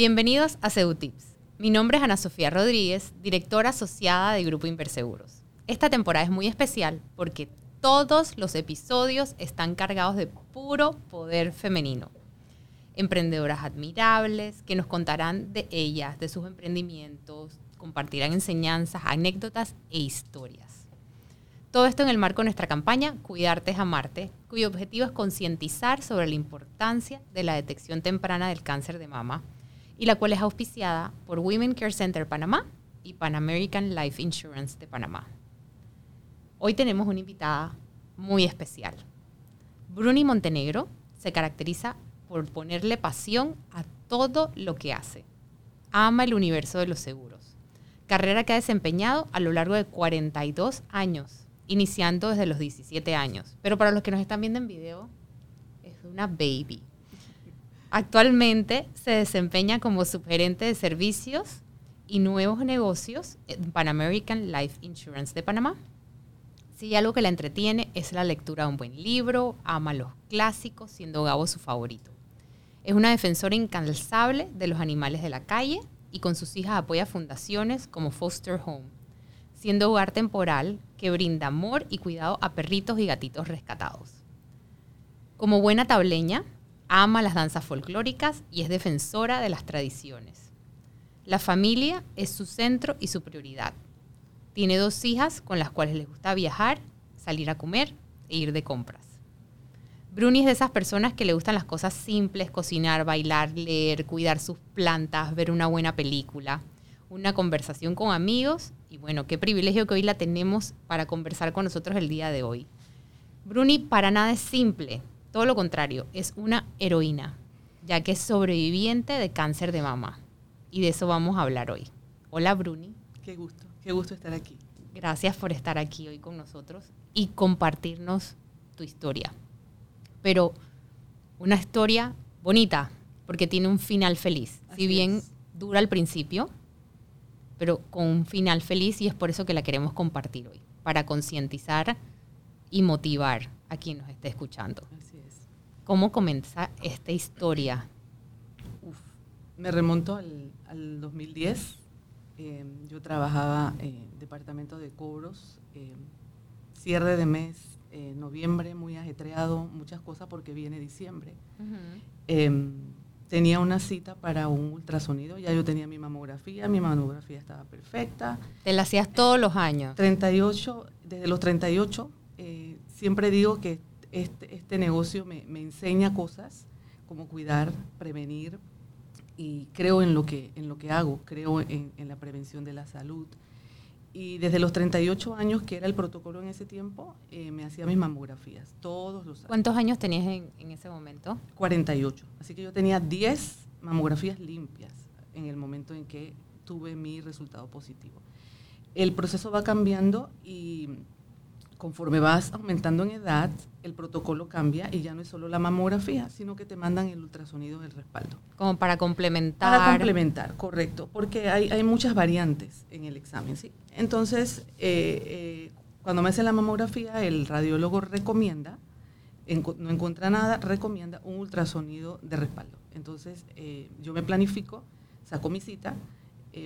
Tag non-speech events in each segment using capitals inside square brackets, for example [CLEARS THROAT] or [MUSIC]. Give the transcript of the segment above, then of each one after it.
Bienvenidos a Tips. Mi nombre es Ana Sofía Rodríguez, directora asociada de Grupo Inverseguros. Esta temporada es muy especial porque todos los episodios están cargados de puro poder femenino. Emprendedoras admirables que nos contarán de ellas, de sus emprendimientos, compartirán enseñanzas, anécdotas e historias. Todo esto en el marco de nuestra campaña Cuidarte es Amarte, cuyo objetivo es concientizar sobre la importancia de la detección temprana del cáncer de mama y la cual es auspiciada por Women Care Center Panamá y Pan American Life Insurance de Panamá. Hoy tenemos una invitada muy especial. Bruni Montenegro se caracteriza por ponerle pasión a todo lo que hace. Ama el universo de los seguros. Carrera que ha desempeñado a lo largo de 42 años, iniciando desde los 17 años. Pero para los que nos están viendo en video, es una baby. Actualmente se desempeña como subgerente de servicios y nuevos negocios en Pan American Life Insurance de Panamá. Si algo que la entretiene es la lectura de un buen libro, ama los clásicos, siendo Gabo su favorito. Es una defensora incansable de los animales de la calle y con sus hijas apoya fundaciones como Foster Home, siendo hogar temporal que brinda amor y cuidado a perritos y gatitos rescatados. Como buena tableña, ama las danzas folclóricas y es defensora de las tradiciones. La familia es su centro y su prioridad. Tiene dos hijas con las cuales les gusta viajar, salir a comer e ir de compras. Bruni es de esas personas que le gustan las cosas simples, cocinar, bailar, leer, cuidar sus plantas, ver una buena película, una conversación con amigos y bueno, qué privilegio que hoy la tenemos para conversar con nosotros el día de hoy. Bruni para nada es simple, todo lo contrario, es una heroína, ya que es sobreviviente de cáncer de mama. Y de eso vamos a hablar hoy. Hola Bruni. Qué gusto, qué gusto estar aquí. Gracias por estar aquí hoy con nosotros y compartirnos tu historia. Pero una historia bonita, porque tiene un final feliz. si bien dura al principio, pero con un final feliz y es por eso que la queremos compartir hoy, para concientizar y motivar a quien nos esté escuchando. ¿Cómo comienza esta historia? me remonto al, 2010. Eh, yo trabajaba en departamento de cobros, eh, cierre de mes, eh, noviembre, muy ajetreado, muchas cosas porque viene diciembre. Em, tenía una cita para un ultrasonido, ya yo tenía mi mamografía, mi mamografía estaba perfecta. ¿Te la hacías todos los años? 38, desde los 38, siempre digo que este, este negocio me, enseña cosas como cuidar, prevenir, y creo en lo que, en lo que hago, creo en, la prevención de la salud. Y desde los 38 años, que era el protocolo en ese tiempo, eh, me hacía mis mamografías, todos los años. ¿Cuántos años tenías en, en, ese momento? 48. Así que yo tenía 10 mamografías limpias en el momento en que tuve mi resultado positivo. El proceso va cambiando y conforme vas aumentando en edad, el protocolo cambia y ya no es solo la mamografía, sino que te mandan el ultrasonido del respaldo. Como para complementar. Para complementar, correcto, porque hay, muchas variantes en el examen. ¿sí? Entonces, eh, eh, cuando me hacen la mamografía, el radiólogo recomienda, no encuentra nada, recomienda un ultrasonido de respaldo. Entonces, eh, yo me planifico, saco mi cita,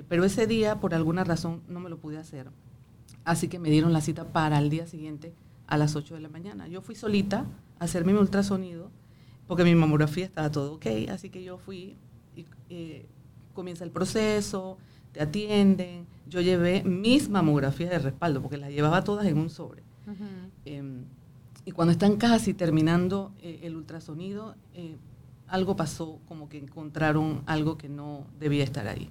pero ese día, por alguna razón, no me lo pude hacer Así que me dieron la cita para el día siguiente a las 8 de la mañana. Yo fui solita a hacerme mi ultrasonido porque mi mamografía estaba todo ok, así que yo fui y eh, comienza el proceso, te atienden. Yo llevé mis mamografías de respaldo porque las llevaba todas en un sobre. Em, y cuando están casi terminando eh, el ultrasonido, eh, algo pasó, como que encontraron algo que no debía estar ahí.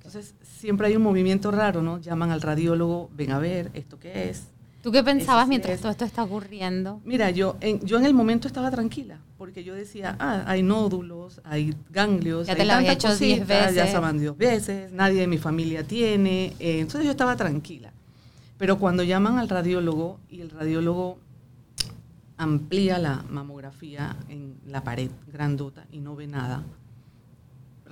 Entonces, siempre hay un movimiento raro, ¿no? Llaman al radiólogo, ven a ver, ¿esto qué es? ¿Tú qué pensabas mientras todo esto está ocurriendo? Mira, yo en, yo en el momento estaba tranquila, porque yo decía, ah, hay nódulos, hay ganglios, ya te lo había hecho 10 veces. Ya se diez veces, nadie de mi familia tiene. Eh, entonces yo estaba tranquila. Pero cuando llaman al radiólogo y el radiólogo amplía la mamografía en la pared grandota y no ve nada,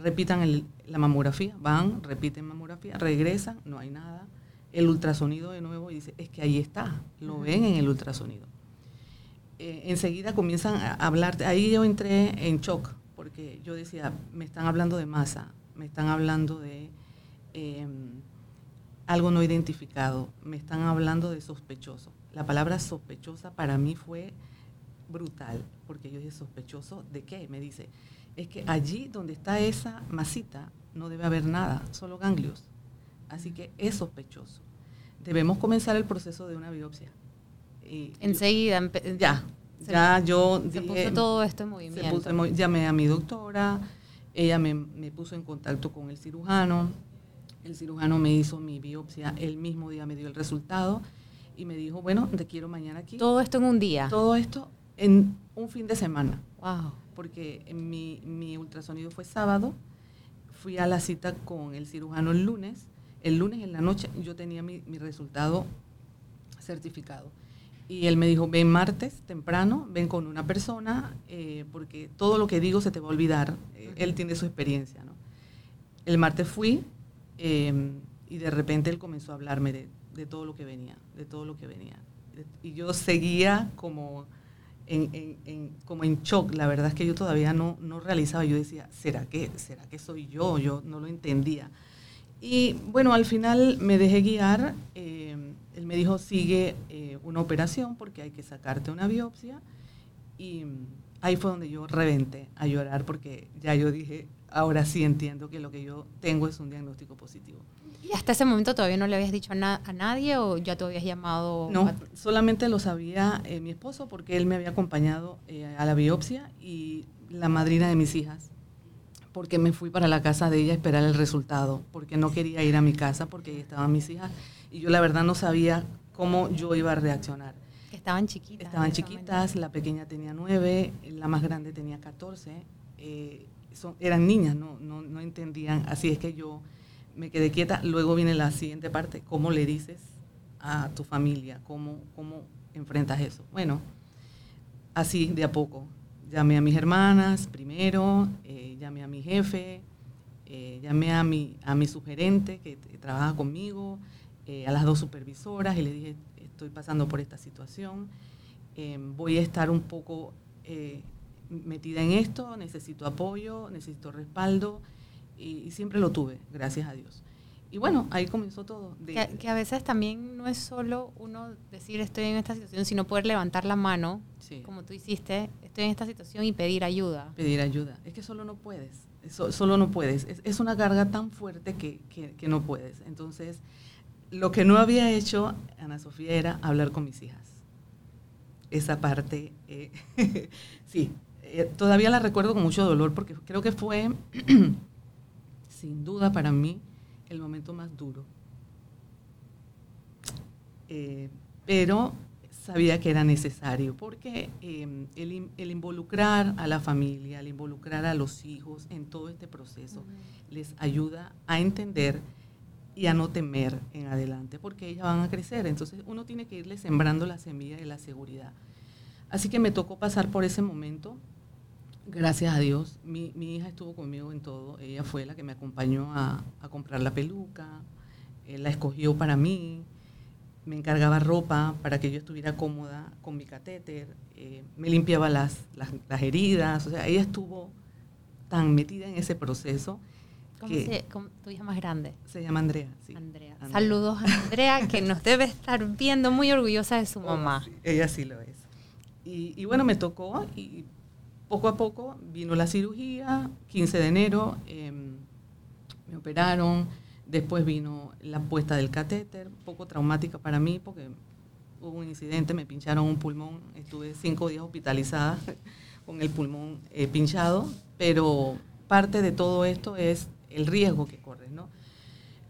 repitan la mamografía, van, repiten mamografía, regresan, no hay nada. El ultrasonido de nuevo y dice, es que ahí está, lo ven en el ultrasonido. Eh, enseguida comienzan a hablar, ahí yo entré en shock, porque yo decía, me están hablando de masa, me están hablando de em, algo no identificado, me están hablando de sospechoso. La palabra sospechosa para mí fue brutal, porque yo dije sospechoso de qué, me dice, es que allí donde está esa masita no debe haber nada, solo ganglios. Así que es sospechoso. Debemos comenzar el proceso de una biopsia. Enseguida. ya, ya yo se puso todo esto en movimiento. llamé a mi doctora, ella me, me, puso en contacto con el cirujano. El cirujano me hizo mi biopsia, el mismo día me dio el resultado y me dijo, bueno, te quiero mañana aquí. Todo esto en un día. Todo esto en un fin de semana. Wow. Porque mi, mi ultrasonido fue sábado, fui a la cita con el cirujano el lunes. El lunes en la noche yo tenía mi, mi resultado certificado. Y él me dijo, ven martes temprano, ven con una persona, eh, porque todo lo que digo se te va a olvidar. Eh, él tiene su experiencia. ¿no? El martes fui em, y de repente él comenzó a hablarme de, de, todo lo que venía, de todo lo que venía. Y yo seguía como en, en, como en shock. La verdad es que yo todavía no, no realizaba. Yo decía, ¿será que, ¿será que soy yo? Yo no lo entendía. Y bueno, al final me dejé guiar. Em, él me dijo, sigue eh, una operación porque hay que sacarte una biopsia. Y ahí fue donde yo reventé a llorar porque ya yo dije, ahora sí entiendo que lo que yo tengo es un diagnóstico positivo. ¿Y hasta ese momento todavía no le habías dicho a, nadie o ya te habías llamado? No, solamente lo sabía eh, mi esposo porque él me había acompañado eh, a la biopsia y la madrina de mis hijas porque me fui para la casa de ella a esperar el resultado, porque no quería ir a mi casa porque ahí estaban mis hijas y yo la verdad no sabía cómo yo iba a reaccionar. Estaban chiquitas. Estaban chiquitas, la pequeña tenía nueve, la más grande tenía catorce, eh, eran niñas, no, no, no entendían, así es que yo me quedé quieta. Luego viene la siguiente parte, ¿cómo le dices a tu familia? ¿Cómo, cómo enfrentas eso? Bueno, así de a poco. Llamé a mis hermanas primero, eh, llamé a mi jefe, eh, llamé a mi, a mi sugerente que, trabaja conmigo, eh, a las dos supervisoras y le dije, estoy pasando por esta situación, voy a estar un poco metida en esto, necesito apoyo, necesito respaldo y, siempre lo tuve, gracias a Dios. Y bueno, ahí comenzó todo. que, a veces también no es solo uno decir estoy en esta situación, sino poder levantar la mano, como tú hiciste, estoy en esta situación y pedir ayuda. Pedir ayuda. Es que solo no puedes, solo no puedes. Es, una carga tan fuerte que, que, no puedes. Entonces, lo que no había hecho, Ana Sofía, era hablar con mis hijas. Esa parte, eh, [LAUGHS] sí, eh, todavía la recuerdo con mucho dolor porque creo que fue, [CLEARS THROAT] sin duda para mí, el momento más duro. Eh, pero sabía que era necesario, porque em, el, involucrar a la familia, el involucrar a los hijos en todo este proceso, les ayuda a entender y a no temer en adelante, porque ellas van a crecer. Entonces uno tiene que irle sembrando la semilla de la seguridad. Así que me tocó pasar por ese momento. Gracias a Dios, mi, hija estuvo conmigo en todo. Ella fue la que me acompañó a, comprar la peluca, la escogió para mí, me encargaba ropa para que yo estuviera cómoda con mi catéter, eh, me limpiaba las, las, heridas. O sea, ella estuvo tan metida en ese proceso. ¿Cómo, se, tu hija más grande? Se llama Andrea, sí. Andrea. Saludos a Andrea, [LAUGHS] que nos debe estar viendo muy orgullosa de su oh, mamá. ella sí lo es. Y, y bueno, me tocó y poco a poco vino la cirugía, 15 de enero, em, me operaron, después vino la puesta del catéter, poco traumática para mí porque hubo un incidente, me pincharon un pulmón, estuve cinco días hospitalizada [LAUGHS] con el pulmón eh, pinchado, pero parte de todo esto es el riesgo que corres, ¿no?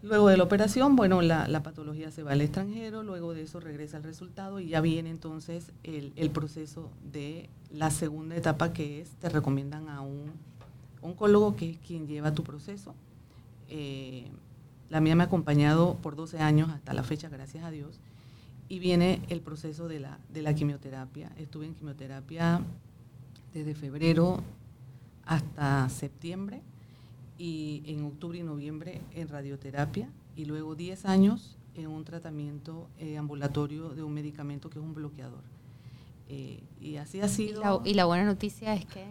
Luego de la operación, bueno, la, patología se va al extranjero, luego de eso regresa el resultado y ya viene entonces el, proceso de la segunda etapa que es, te recomiendan a un oncólogo que es quien lleva tu proceso. Eh, la mía me ha acompañado por 12 años hasta la fecha, gracias a Dios, y viene el proceso de la, de la quimioterapia. Estuve en quimioterapia desde febrero hasta septiembre y en octubre y noviembre en radioterapia y luego 10 años en un tratamiento eh, ambulatorio de un medicamento que es un bloqueador. Eh, y así ha sido. Y la, buena noticia es que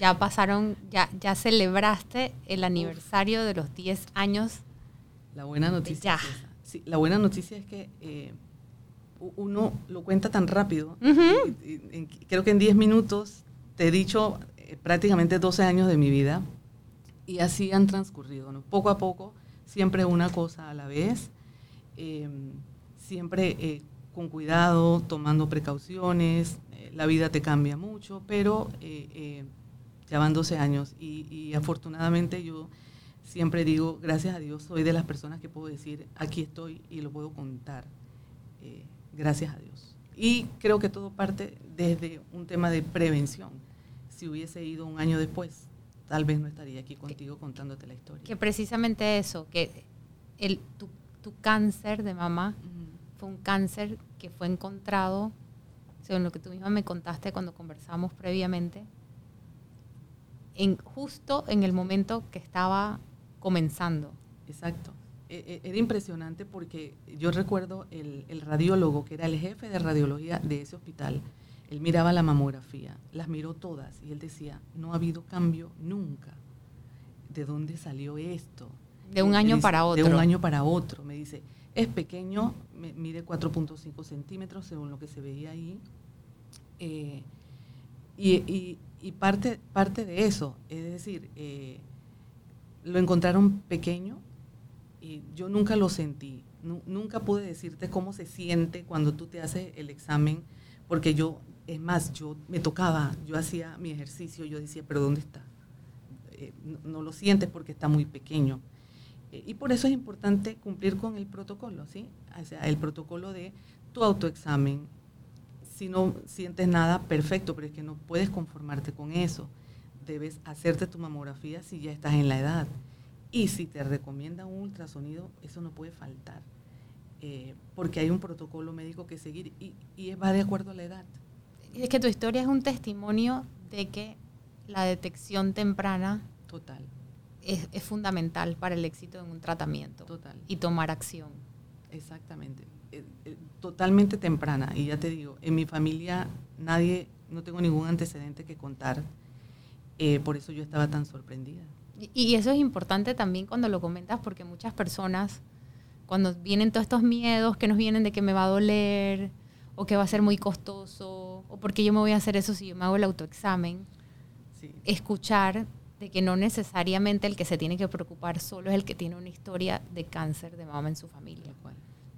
Ya pasaron, ya, ya celebraste el aniversario de los 10 años. La buena noticia. Sí, la buena noticia es que eh, uno lo cuenta tan rápido. creo que en 10 minutos te he dicho eh, prácticamente 12 años de mi vida y así han transcurrido, ¿no? poco a poco, siempre una cosa a la vez, em, siempre eh, con cuidado, tomando precauciones, eh, la vida te cambia mucho, pero ya van 12 años y, y, afortunadamente yo siempre digo, gracias a Dios, soy de las personas que puedo decir, aquí estoy y lo puedo contar, gracias a Dios. Y creo que todo parte desde un tema de prevención. Si hubiese ido un año después, tal vez no estaría aquí contigo contándote la historia. Que precisamente eso, que el, tu, cáncer de mamá fue un cáncer que fue encontrado, según lo que tú misma me contaste cuando conversamos previamente, en, justo en el momento que estaba comenzando. Exacto. E, e, era impresionante porque yo recuerdo el, el radiólogo, que era el jefe de radiología de ese hospital, él miraba la mamografía, las miró todas y él decía, no ha habido cambio nunca. ¿De dónde salió esto? De un año para otro. De un año para otro. Me dice, es pequeño, mide 4.5 centímetros según lo que se veía ahí. Eh, y, parte, parte de eso, es decir, eh, lo encontraron pequeño y yo nunca lo sentí. nunca pude decirte cómo se siente cuando tú te haces el examen, porque yo es más, yo me tocaba, yo hacía mi ejercicio, yo decía, pero ¿dónde está? Eh, no, lo sientes porque está muy pequeño. Eh, y por eso es importante cumplir con el protocolo, ¿sí? O sea, el protocolo de tu autoexamen. Si no sientes nada, perfecto, pero es que no puedes conformarte con eso. Debes hacerte tu mamografía si ya estás en la edad. Y si te recomienda un ultrasonido, eso no puede faltar. Eh, porque hay un protocolo médico que seguir y, y va de acuerdo a la edad es que tu historia es un testimonio de que la detección temprana Total. Es, fundamental para el éxito en un tratamiento. Total. Y tomar acción. Exactamente. Eh, eh, totalmente temprana. Y ya te digo, en mi familia nadie, no tengo ningún antecedente que contar. Eh, por eso yo estaba tan sorprendida. Y, y eso es importante también cuando lo comentas, porque muchas personas, cuando vienen todos estos miedos que nos vienen de que me va a doler, o que va a ser muy costoso, o porque yo me voy a hacer eso si yo me hago el autoexamen. Escuchar de que no necesariamente el que se tiene que preocupar solo es el que tiene una historia de cáncer de mama en su familia,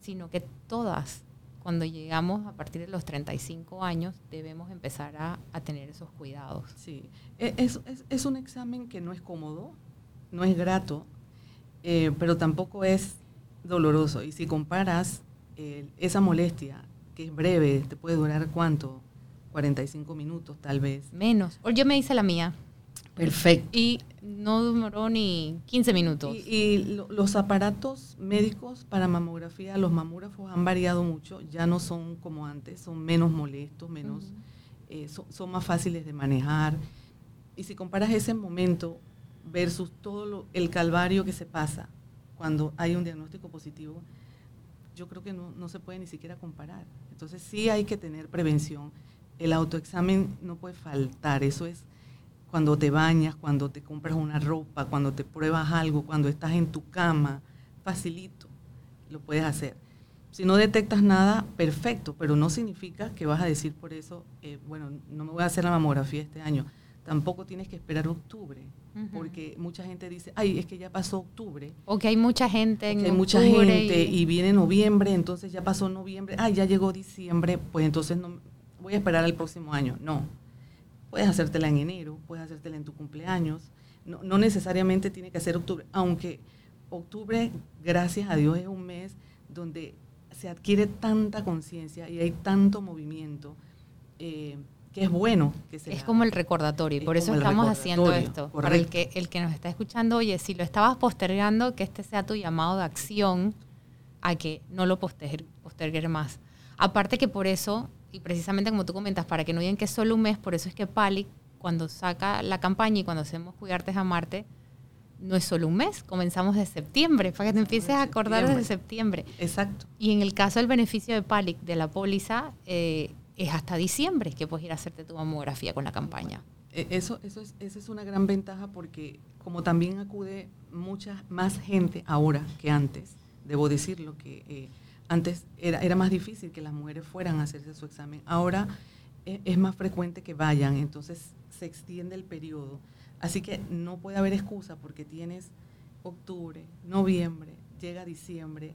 sino que todas, cuando llegamos a partir de los 35 años, debemos empezar a, tener esos cuidados. Sí, e, es, es, un examen que no es cómodo, no es grato, eh, pero tampoco es doloroso. Y si comparas eh, esa molestia que es breve, te puede durar cuánto, 45 minutos tal vez. Menos. Yo me hice la mía. Perfecto. Y no duró ni 15 minutos. Y, los aparatos médicos para mamografía, los mamógrafos han variado mucho, ya no son como antes, son menos molestos, menos, eh, son, más fáciles de manejar. Y si comparas ese momento versus todo el calvario que se pasa cuando hay un diagnóstico positivo, yo creo que no, no se puede ni siquiera comparar. Entonces sí hay que tener prevención. El autoexamen no puede faltar, eso es cuando te bañas, cuando te compras una ropa, cuando te pruebas algo, cuando estás en tu cama, facilito, lo puedes hacer. Si no detectas nada, perfecto, pero no significa que vas a decir por eso, eh, bueno, no me voy a hacer la mamografía este año. Tampoco tienes que esperar octubre, porque mucha gente dice, ay, es que ya pasó octubre. O que hay mucha gente en hay mucha gente y... viene noviembre, entonces ya pasó noviembre, ay, ya llegó diciembre, pues entonces no voy a esperar al próximo año. No, puedes hacértela en enero, puedes hacértela en tu cumpleaños, no, no necesariamente tiene que ser octubre, aunque octubre, gracias a Dios, es un mes donde se adquiere tanta conciencia y hay tanto movimiento. Eh, es bueno que Es como el recordatorio, y por eso estamos haciendo esto. Para el que, el que nos está escuchando, oye, si lo estabas postergando, que este sea tu llamado de acción a que no lo postergues más. Aparte que por eso, y precisamente como tú comentas, para que no digan que es solo un mes, por eso es que Pali, cuando saca la campaña y cuando hacemos Cuidarte a Marte, no es solo un mes, comenzamos de septiembre, para que te empieces a acordar desde septiembre. Exacto. Y en el caso del beneficio de PALIC, de la póliza, eh, es hasta diciembre que puedes ir a hacerte tu mamografía con la campaña. E, eso, eso es, es una gran ventaja porque como también acude mucha más gente ahora que antes, debo decirlo, que eh, antes era, era más difícil que las mujeres fueran a hacerse su examen. Ahora es, es más frecuente que vayan, entonces se extiende el periodo. Así que no puede haber excusa porque tienes octubre, noviembre, llega diciembre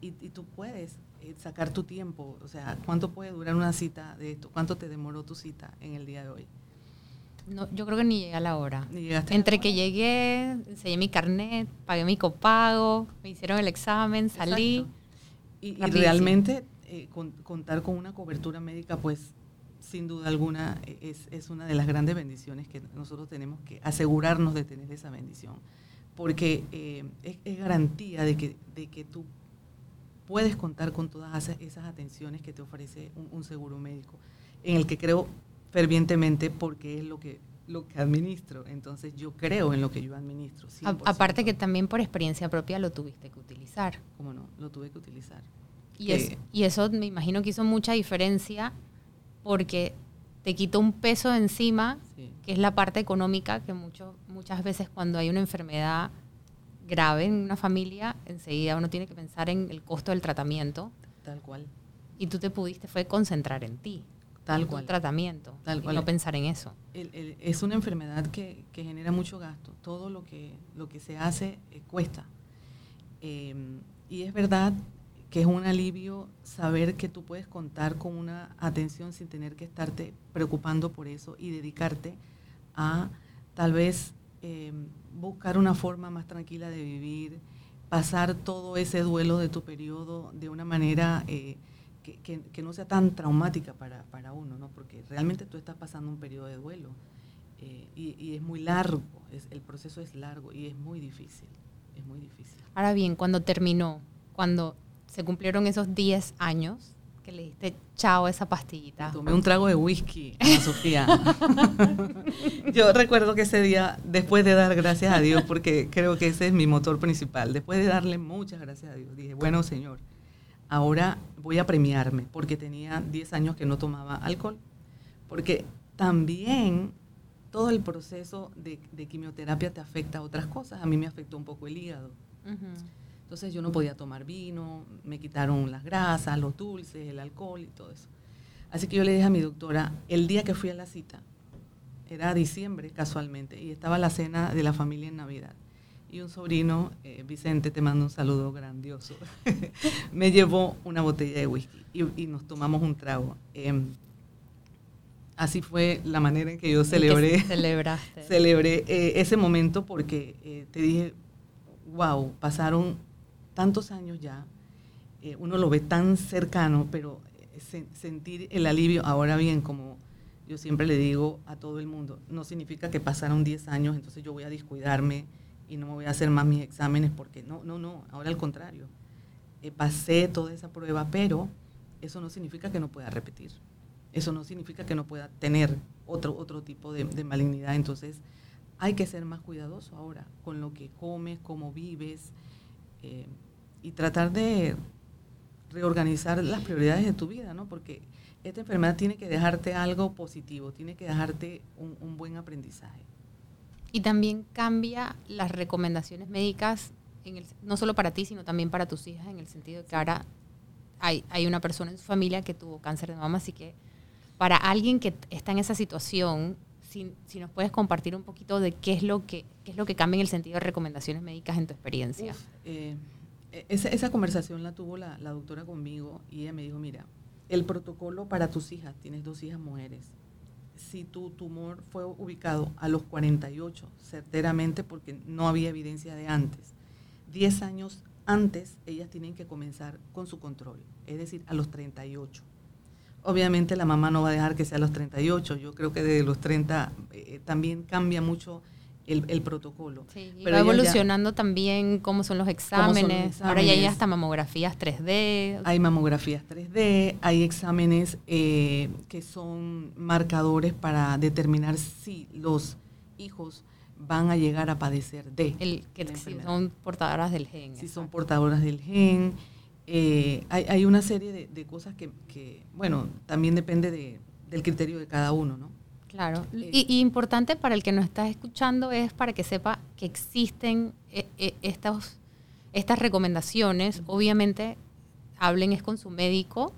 y, y tú puedes eh, sacar tu tiempo. O sea, ¿cuánto puede durar una cita de esto? ¿Cuánto te demoró tu cita en el día de hoy? No, yo creo que ni llegué a la hora. La Entre hora. que llegué, enseñé mi carnet, pagué mi copago, me hicieron el examen, salí. Y, realmente eh, con- contar con una cobertura médica, pues sin duda alguna eh, es, es una de las grandes bendiciones que nosotros tenemos que asegurarnos de tener esa bendición. Porque eh, es, es garantía de que, de que tú puedes contar con todas esas, atenciones que te ofrece un, un seguro médico, en el que creo fervientemente porque es lo que, lo que administro. Entonces yo creo en lo que yo administro. A- 100%. aparte que también por experiencia propia lo tuviste que utilizar. Cómo no, lo tuve que utilizar. Y, Que- es- y eso me imagino que hizo mucha diferencia porque te quitó un peso encima, Sí. que es la parte económica, que mucho, muchas veces cuando hay una enfermedad grave en una familia, enseguida uno tiene que pensar en el costo del tratamiento Tal cual. y tú te pudiste fue concentrar en ti, Tal en tu cual. tratamiento, Tal y cual. no pensar en eso. El- el- es una enfermedad que, que genera mucho gasto. Todo lo que, lo que se hace eh, cuesta. Eh, y es verdad que es un alivio saber que tú puedes contar con una atención sin tener que estarte preocupando por eso y dedicarte a tal vez eh, buscar una forma más tranquila de vivir, pasar todo ese duelo de tu periodo de una manera eh, que, no sea tan traumática para, para uno, ¿no? porque realmente tú estás pasando un periodo de duelo eh, y, y es muy largo, es, el proceso es largo y es muy difícil, es muy difícil. Ahora bien, cuando terminó, cuando se cumplieron esos 10 años, que le diste chao a esa pastillita. Tomé un trago de whisky, Ana Sofía. [LAUGHS] Yo recuerdo que ese día, después de dar gracias a Dios, porque creo que ese es mi motor principal, después de darle muchas gracias a Dios, dije, bueno, Señor, ahora voy a premiarme, porque tenía 10 años que no tomaba alcohol, porque también todo el proceso de, de quimioterapia te afecta a otras cosas. A mí me afectó un poco el hígado. Ujú. Entonces yo no podía tomar vino, me quitaron las grasas, los dulces, el alcohol y todo eso. Así que yo le dije a mi doctora, el día que fui a la cita, era diciembre casualmente, y estaba la cena de la familia en Navidad. Y un sobrino, eh, Vicente, te mando un saludo grandioso, [LAUGHS] me llevó una botella de whisky y, y nos tomamos un trago. Em, así fue la manera en que yo ¿En qué celebré [LAUGHS] Celebraste. celebré eh, ese momento porque eh, te dije, wow, pasaron tantos años ya, eh, uno lo ve tan cercano, pero eh, se- sentir el alivio, ahora bien, como yo siempre le digo a todo el mundo, no significa que pasaron 10 años, entonces yo voy a descuidarme y no me voy a hacer más mis exámenes, porque no, no, no, ahora al contrario, Eh, pasé toda esa prueba, pero eso no significa que no pueda repetir. Eso no significa que no pueda tener otro, otro tipo de, malignidad. Entonces, hay que ser más cuidadoso ahora con lo que comes, cómo vives y tratar de reorganizar las prioridades de tu vida, ¿no? Porque esta enfermedad tiene que dejarte algo positivo, tiene que dejarte un, un buen aprendizaje. Y también cambia las recomendaciones médicas, en el- no solo para ti, sino también para tus hijas, en el sentido de que ahora hay, hay una persona en su familia que tuvo cáncer de mama, así que para alguien que está en esa situación, si, si nos puedes compartir un poquito de qué es lo que qué es lo que cambia en el sentido de recomendaciones médicas en tu experiencia. Uf, eh, esa, conversación la tuvo la, doctora conmigo y ella me dijo, mira, el protocolo para tus hijas, tienes dos hijas mujeres, si tu tumor fue ubicado a los 48, certeramente porque no había evidencia de antes, 10 años antes ellas tienen que comenzar con su control, es decir, a los 38. Obviamente la mamá no va a dejar que sea a los 38, yo creo que desde los 30 eh, también cambia mucho el, el protocolo. Sí, Pero va ya- evolucionando también cómo son los son los exámenes. Ahora ya hay hasta mamografías 3D. Hay mamografías 3D, hay exámenes eh, que son marcadores para determinar si los hijos van a llegar a padecer de el, que si son portadoras del gen. si son portadoras del gen. Eh, hay, hay una serie de, de cosas que, que, bueno, también depende de- del criterio de cada uno, ¿no? Claro. Y, importante para el que nos está escuchando es para que sepa que existen eh, eh, estos, estas recomendaciones. Obviamente, hablen es con su médico,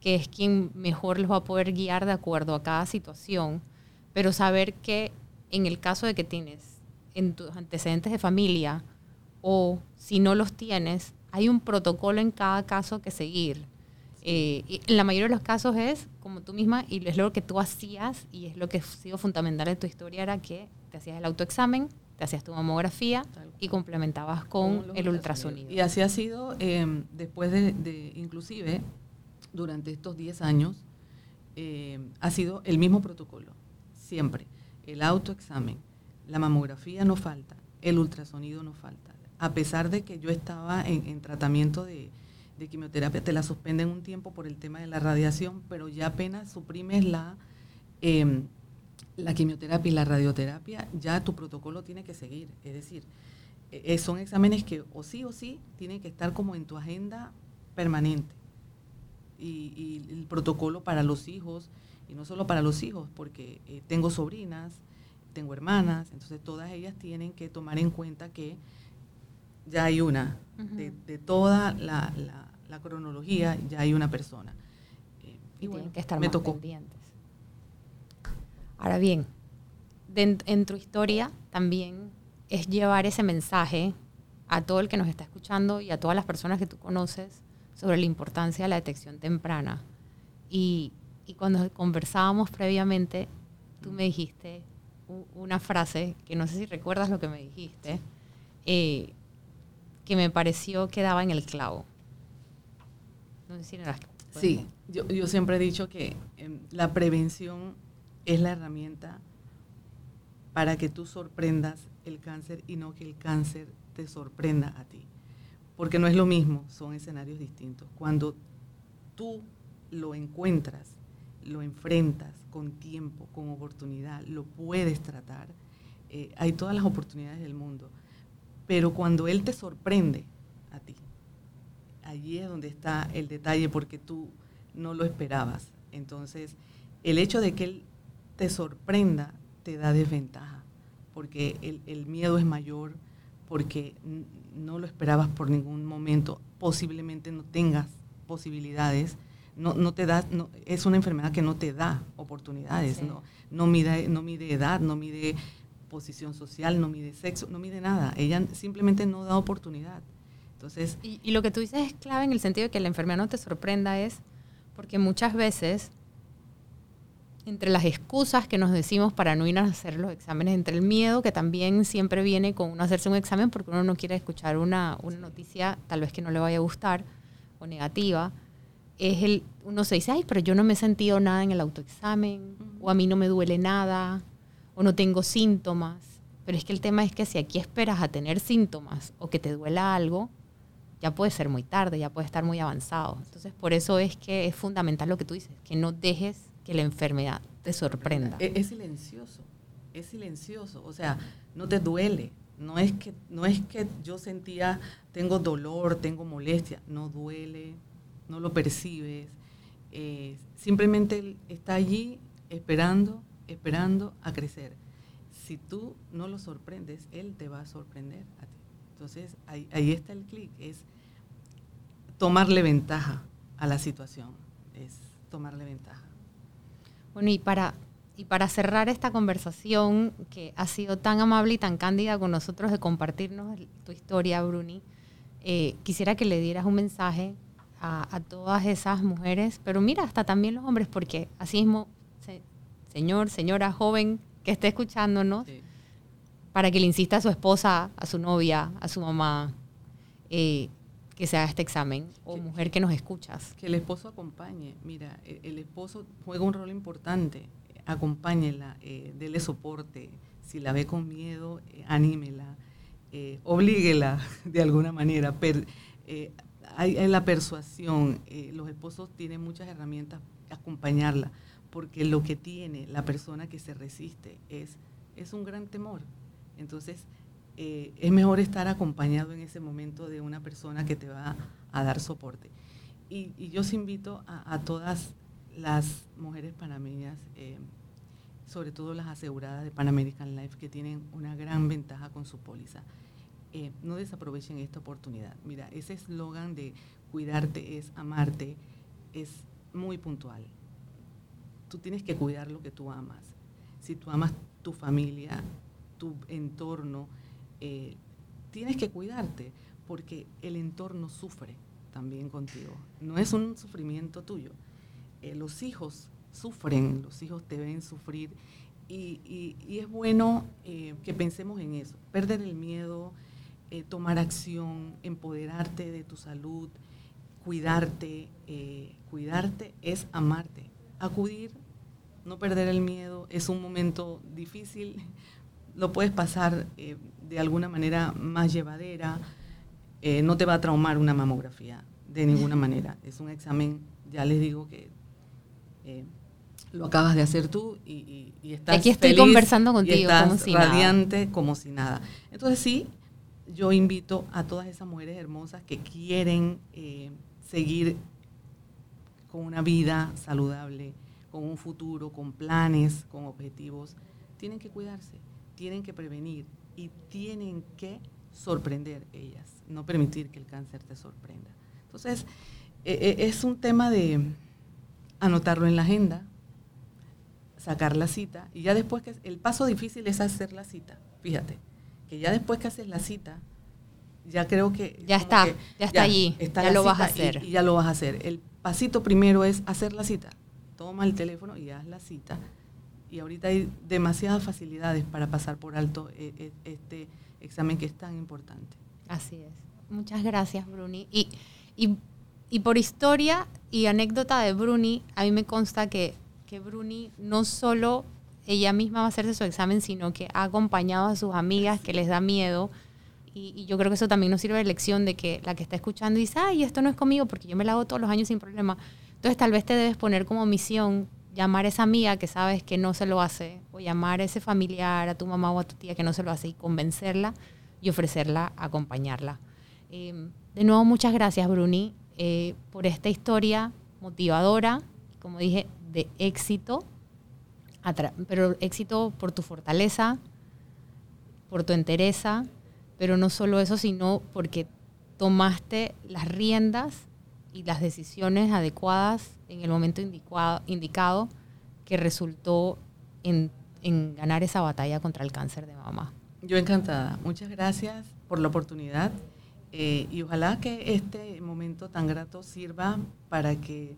que es quien mejor les va a poder guiar de acuerdo a cada situación. Pero saber que en el caso de que tienes en tus antecedentes de familia o si no los tienes, hay un protocolo en cada caso que seguir. Eh, en la mayoría de los casos es como tú misma y es lo que tú hacías y es lo que ha sido fundamental en tu historia era que te hacías el autoexamen, te hacías tu mamografía y complementabas con, el ultrasonido. Y así ha sido em, después de, inclusive, durante estos 10 años, em, ha sido el mismo protocolo, siempre. El autoexamen, la mamografía no falta, el ultrasonido no falta. A pesar de que yo estaba en tratamiento de, de quimioterapia, te la suspenden un tiempo por el tema de la radiación, pero ya apenas suprimes la, em, la quimioterapia y la radioterapia, ya tu protocolo tiene que seguir. Es decir, e, e, son exámenes que o sí o sí tienen que estar como en tu agenda permanente. Y, el protocolo para los hijos, y no solo para los hijos, porque eh, tengo sobrinas, tengo hermanas, entonces todas ellas tienen que tomar en cuenta que ya hay una. de, toda la, cronología, ya hay una persona. Eh, y Tienen que estar me más pendientes. Ahora bien, en tu historia también es llevar ese mensaje a todo el que nos está escuchando y a todas las personas que tú conoces sobre la importancia de la detección temprana. Y, y cuando conversábamos previamente, tú me dijiste una frase, que no sé si recuerdas lo que me dijiste, eh, que me pareció que daba en el clavo. No sé si Sí, yo, yo, siempre he dicho que em, la prevención es la herramienta para que tú sorprendas el cáncer y no que el cáncer te sorprenda a ti. Porque no es lo mismo, son escenarios distintos. Cuando tú lo encuentras, lo enfrentas con tiempo, con oportunidad, lo puedes tratar, eh, hay todas las oportunidades del mundo. Pero cuando Él te sorprende a ti, allí es donde está el detalle porque tú no lo esperabas. Entonces, el hecho de que Él te sorprenda te da desventaja, porque el, miedo es mayor, porque no lo esperabas por ningún momento, posiblemente no tengas posibilidades, no, no te da, no, es una enfermedad que no te da oportunidades, no, no, mide, no mide edad, no mide posición social, no mide sexo, no mide nada. Ella simplemente no da oportunidad. Entonces, y, lo que tú dices es clave en el sentido de que la enfermedad no te sorprenda es porque muchas veces entre las excusas que nos decimos para no ir a hacer los exámenes, entre el miedo que también siempre viene con uno hacerse un examen porque uno no quiere escuchar una, una noticia tal vez que no le vaya a gustar o negativa, es el, uno se dice, ay, pero yo no me he sentido nada en el autoexamen, o a mí no me duele nada, o no tengo síntomas. Pero es que el tema es que si aquí esperas a tener síntomas o que te duela algo, ya puede ser muy tarde, ya puede estar muy avanzado. Entonces, por eso es que es fundamental lo que tú dices, que no dejes que la enfermedad te sorprenda. Es, silencioso, es silencioso, o sea, no te duele. No es que no es que yo sentía tengo dolor, tengo molestia, no duele, no lo percibes. Eh, simplemente está allí esperando esperando a crecer. Si tú no lo sorprendes, él te va a sorprender a ti. Entonces, ahí, está el clic, es tomarle ventaja a la situación, es tomarle ventaja. Bueno, y para, y para cerrar esta conversación que ha sido tan amable y tan cándida con nosotros de compartirnos tu historia, Bruni, eh, quisiera que le dieras un mensaje a, a, todas esas mujeres, pero mira, hasta también los hombres, porque así mismo señor, señora joven que esté escuchándonos, para que le insista a su esposa, a su novia, a su mamá, eh, que se haga este examen, o mujer que nos escuchas. Que el esposo acompañe. Mira, e, el, esposo juega un rol importante. Acompáñela, eh, dele soporte. Si la ve con miedo, eh, anímela, eh, oblíguela [LAUGHS] de alguna manera. hay, en la persuasión, los esposos tienen muchas herramientas acompañarla porque lo que tiene la persona que se resiste es, es un gran temor. Entonces, eh, es mejor estar acompañado en ese momento de una persona que te va a, dar soporte. Y, yo os invito a, todas las mujeres panameñas, eh, sobre todo las aseguradas de Pan American Life, que tienen una gran ventaja con su póliza. Eh, no desaprovechen esta oportunidad. Mira, ese eslogan de cuidarte es amarte es muy puntual. Tú tienes que cuidar lo que tú amas. Si tú amas tu familia, tu entorno, eh, tienes que cuidarte porque el entorno sufre también contigo. No es un sufrimiento tuyo. Eh, los hijos sufren, los hijos te ven sufrir y, es bueno eh, que pensemos en eso, perder el miedo, tomar acción, empoderarte de tu salud, cuidarte, cuidarte es amarte, acudir, no perder el miedo, es un momento difícil, lo puedes pasar de alguna manera más llevadera, no te va a traumar una mamografía de ninguna manera, [LAUGHS] es un examen, ya les digo que eh, lo acabas de hacer tú y, estás Aquí estoy conversando contigo, como si radiante como si nada. Entonces sí, yo invito a todas esas mujeres hermosas que quieren eh, seguir con una vida saludable, con un futuro, con planes, con objetivos, tienen que cuidarse, tienen que prevenir y tienen que sorprender ellas, no permitir que el cáncer te sorprenda. Entonces, eh, es un tema de, anotarlo en la agenda, sacar la cita y ya después que el paso difícil es hacer la cita, fíjate, que ya después que haces la cita, ya creo que ya está, ya está allí, ya lo vas a hacer. Y, ya lo vas a hacer. El pasito primero es hacer la cita. Toma el teléfono y haz la cita. Y ahorita hay demasiadas facilidades para pasar por alto eh, eh, este examen que es tan importante. Así es. Muchas gracias, Bruni. Y, y y por historia y anécdota de Bruni, a mí me consta que, que Bruni no solo ella misma va a hacerse su examen, sino que ha acompañado a sus amigas que les da miedo. Y, yo creo que eso también nos sirve de lección de que la que está escuchando dice, ay, esto no es conmigo porque yo me la hago todos los años sin problema. Entonces tal vez te debes poner como misión llamar a esa amiga que sabes que no se lo hace, o llamar a ese familiar, a tu mamá o a tu tía que no se lo hace y convencerla y ofrecerla, acompañarla. Eh, de nuevo, muchas gracias, Bruni. Eh, por esta historia motivadora, como dije, de éxito, pero éxito por tu fortaleza, por tu entereza, pero no solo eso, sino porque tomaste las riendas y las decisiones adecuadas en el momento indicado, que resultó en, en ganar esa batalla contra el cáncer de mama. Yo encantada. Muchas gracias por la oportunidad eh, y ojalá que este momento tan grato sirva para que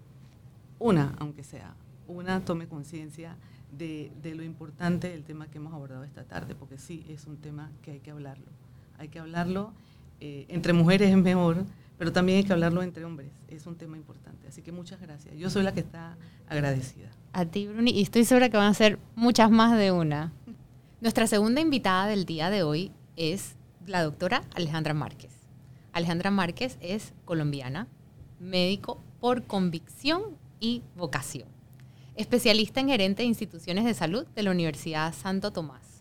una, aunque sea, una tome conciencia de, lo importante del tema que hemos abordado esta tarde, porque sí, es un tema que hay que hablarlo. Hay que hablarlo, eh, entre mujeres es mejor, pero también hay que hablarlo entre hombres. Es un tema importante. Así que muchas gracias. Yo soy la que está agradecida. A ti, Bruni, y estoy segura que van a ser muchas más de una. Nuestra segunda invitada del día de hoy es la doctora Alejandra Márquez. Alejandra Márquez es colombiana, médico por convicción y vocación, especialista en gerente de instituciones de salud de la Universidad Santo Tomás.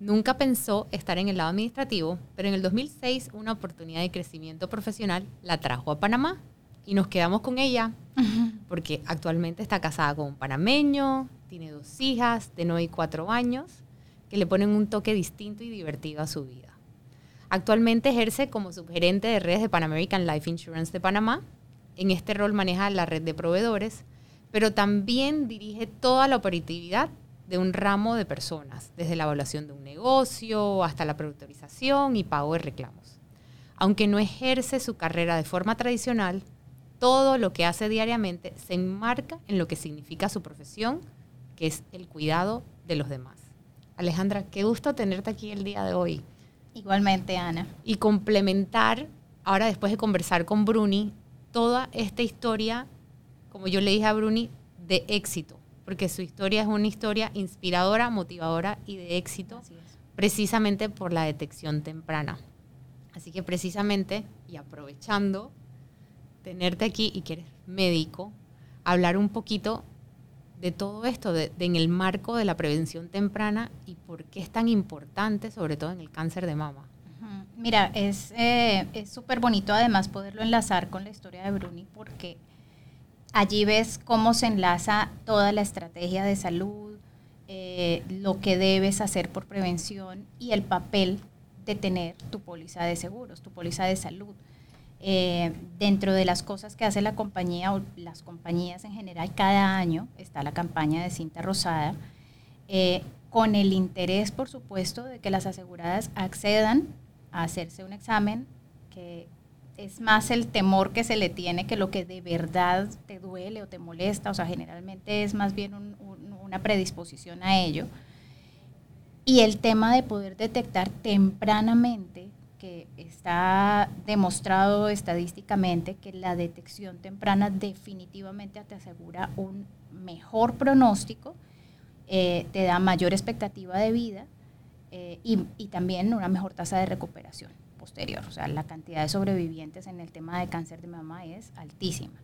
Nunca pensó estar en el lado administrativo, pero en el 2006 una oportunidad de crecimiento profesional la trajo a Panamá y nos quedamos con ella [LAUGHS] porque actualmente está casada con un panameño, tiene dos hijas de 9 y 4 años que le ponen un toque distinto y divertido a su vida. Actualmente ejerce como subgerente de redes de Pan American Life Insurance de Panamá. En este rol maneja la red de proveedores, pero también dirige toda la operatividad de un ramo de personas, desde la evaluación de un negocio hasta la productorización y pago de reclamos. Aunque no ejerce su carrera de forma tradicional, todo lo que hace diariamente se enmarca en lo que significa su profesión, que es el cuidado de los demás. Alejandra, qué gusto tenerte aquí el día de hoy. Igualmente, Ana. Y complementar, ahora después de conversar con Bruni, toda esta historia, como yo le dije a Bruni, de éxito, porque su historia es una historia inspiradora, motivadora y de éxito, precisamente por la detección temprana. Así que precisamente, y aprovechando tenerte aquí y que eres médico, hablar un poquito de todo esto, de, en el marco de la prevención temprana y por qué es tan importante, sobre todo en el cáncer de mama. Mira, eh, es súper bonito además poderlo enlazar con la historia de Bruni porque allí ves cómo se enlaza toda la estrategia de salud, eh, lo que debes hacer por prevención y el papel de tener tu póliza de seguros, tu póliza de salud. Eh, dentro de las cosas que hace la compañía o las compañías en general, cada año está la campaña de cinta rosada, eh, con el interés, por supuesto, de que las aseguradas accedan a hacerse un examen, que es más el temor que se le tiene que lo que de verdad te duele o te molesta, o sea, generalmente es más bien una predisposición a ello. Y el tema de poder detectar tempranamente que está demostrado estadísticamente que la detección temprana definitivamente te asegura un mejor pronóstico, eh, te da mayor expectativa de vida eh, y, también una mejor tasa de recuperación posterior. O sea, la cantidad de sobrevivientes en el tema de cáncer de mama es altísima.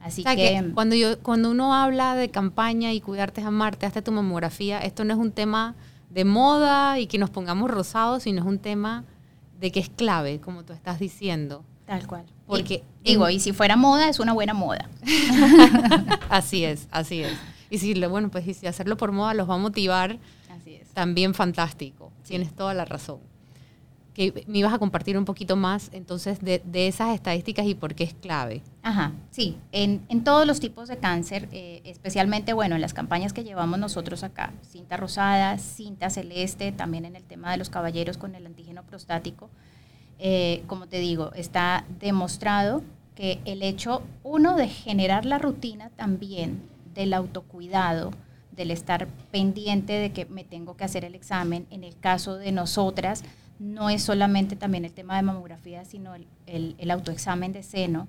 Así que, cuando, yo, cuando uno habla de campaña y cuidarte es amarte, hasta tu mamografía, esto no es un tema de moda y que nos pongamos rosados, sino es un tema de que es clave, como tú estás diciendo. Tal cual. Porque digo, y si fuera moda, es una buena moda. [LAUGHS] así es, así es. Y si, bueno, pues y si hacerlo por moda los va a motivar, así es. también fantástico. Tienes toda la razón que me ibas a compartir un poquito más entonces de, esas estadísticas y por qué es clave. Ajá, sí, en, todos los tipos de cáncer, eh, especialmente, bueno, en las campañas que llevamos nosotros acá, cinta rosada, cinta celeste, también en el tema de los caballeros con el antígeno prostático, eh, como te digo, está demostrado que el hecho, uno, de generar la rutina también del autocuidado, del estar pendiente de que me tengo que hacer el examen, en el caso de nosotras, no es solamente también el tema de mamografía, sino el, autoexamen de seno.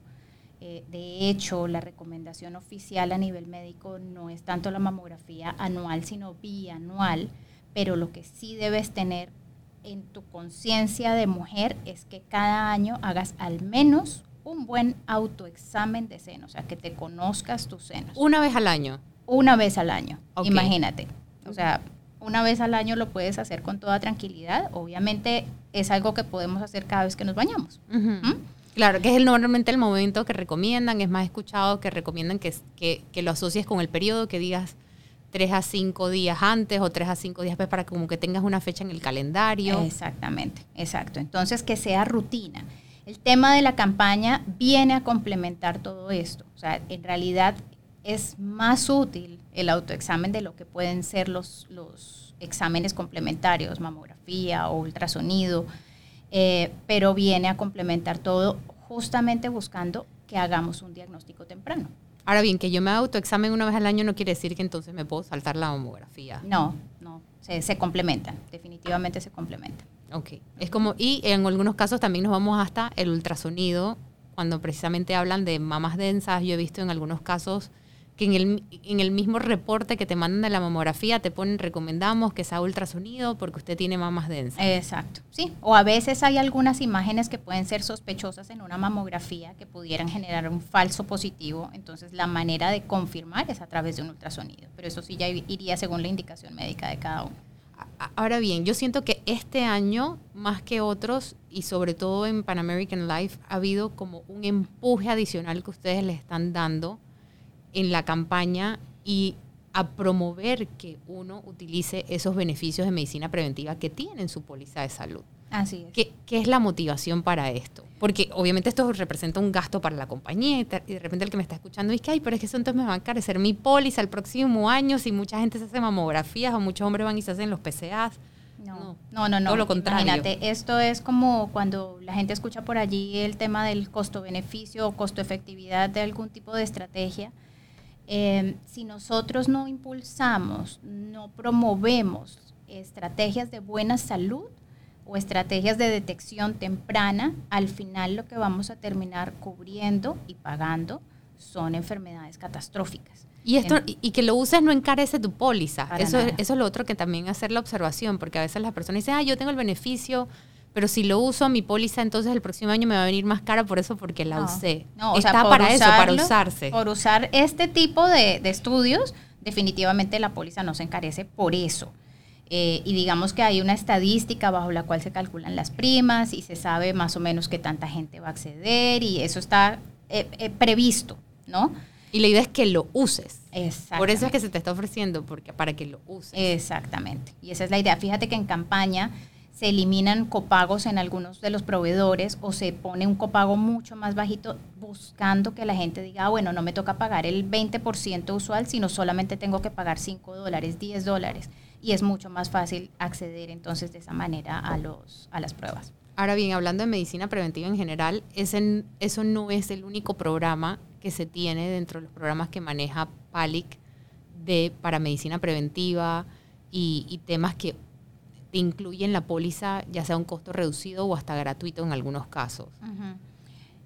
Eh, de hecho, la recomendación oficial a nivel médico no es tanto la mamografía anual, sino bianual, pero lo que sí debes tener en tu conciencia de mujer es que cada año hagas al menos un buen autoexamen de seno, o sea, que te conozcas tus senos. Una vez al año. Una vez al año, imagínate. O sea, una vez al año lo puedes hacer con toda tranquilidad. Obviamente es algo que podemos hacer cada vez que nos bañamos. ¿Mm? Claro, que es el, normalmente el momento que recomiendan, es más escuchado que recomiendan que, que, lo asocies con el periodo, que digas tres a cinco días antes o tres a cinco días después para como que tengas una fecha en el calendario. Exactamente, exacto. Entonces que sea rutina. El tema de la campaña viene a complementar todo esto. O sea, en realidad es más útil el autoexamen de lo que pueden ser los, los exámenes complementarios, mamografía o ultrasonido, eh, pero viene a complementar todo justamente buscando que hagamos un diagnóstico temprano. Ahora bien, que yo me autoexamen una vez al año no quiere decir que entonces me puedo saltar la mamografía. No, no, se, se complementan, definitivamente se complementan. Ok, es como, y en algunos casos también nos vamos hasta el ultrasonido, cuando precisamente hablan de mamas densas, yo he visto en algunos casos que en el, en el mismo reporte que te mandan de la mamografía te ponen recomendamos que sea ultrasonido porque usted tiene mamas densas. Exacto, sí. O a veces hay algunas imágenes que pueden ser sospechosas en una mamografía que pudieran generar un falso positivo. Entonces la manera de confirmar es a través de un ultrasonido. Pero eso sí ya iría según la indicación médica de cada uno. Ahora bien, yo siento que este año, más que otros, y sobre todo en Pan American Life, ha habido como un empuje adicional que ustedes le están dando en la campaña y a promover que uno utilice esos beneficios de medicina preventiva que tiene su póliza de salud. Así es. ¿Qué, ¿Qué, es la motivación para esto? Porque obviamente esto representa un gasto para la compañía y, de repente el que me está escuchando dice, ay, pero es que eso entonces me va a encarecer mi póliza el próximo año si mucha gente se hace mamografías o muchos hombres van y se hacen los PCAs. No, no, no, no. Todo lo contrario. Imagínate, esto es como cuando la gente escucha por allí el tema del costo-beneficio o costo-efectividad de algún tipo de estrategia Em, si nosotros no impulsamos, no promovemos estrategias de buena salud o estrategias de detección temprana, al final lo que vamos a terminar cubriendo y pagando son enfermedades catastróficas. Y esto y que lo uses no encarece tu póliza. Eso, eso es lo otro que también hacer la observación, porque a veces las personas dicen, ah, yo tengo el beneficio pero si lo uso mi póliza, entonces el próximo año me va a venir más cara por eso porque la usé. No, Está para eso, para usarse. Por usar este tipo de, estudios, definitivamente la póliza no se encarece por eso. Eh, y digamos que hay una estadística bajo la cual se calculan las primas y se sabe más o menos qué tanta gente va a acceder y eso está eh, eh, previsto, ¿no? Y la idea es que lo uses. Por eso es que se te está ofreciendo, porque para que lo uses. Exactamente. Y esa es la idea. Fíjate que en campaña se eliminan copagos en algunos de los proveedores o se pone un copago mucho más bajito buscando que la gente diga, ah, bueno, no me toca pagar el 20% usual, sino solamente tengo que pagar 5 dólares, 10 dólares. Y es mucho más fácil acceder entonces de esa manera a, los, a las pruebas. Ahora bien, hablando de medicina preventiva en general, ese, eso no es el único programa que se tiene dentro de los programas que maneja PALIC de, para medicina preventiva y, y temas que te incluyen la póliza, ya sea un costo reducido o hasta gratuito en algunos casos.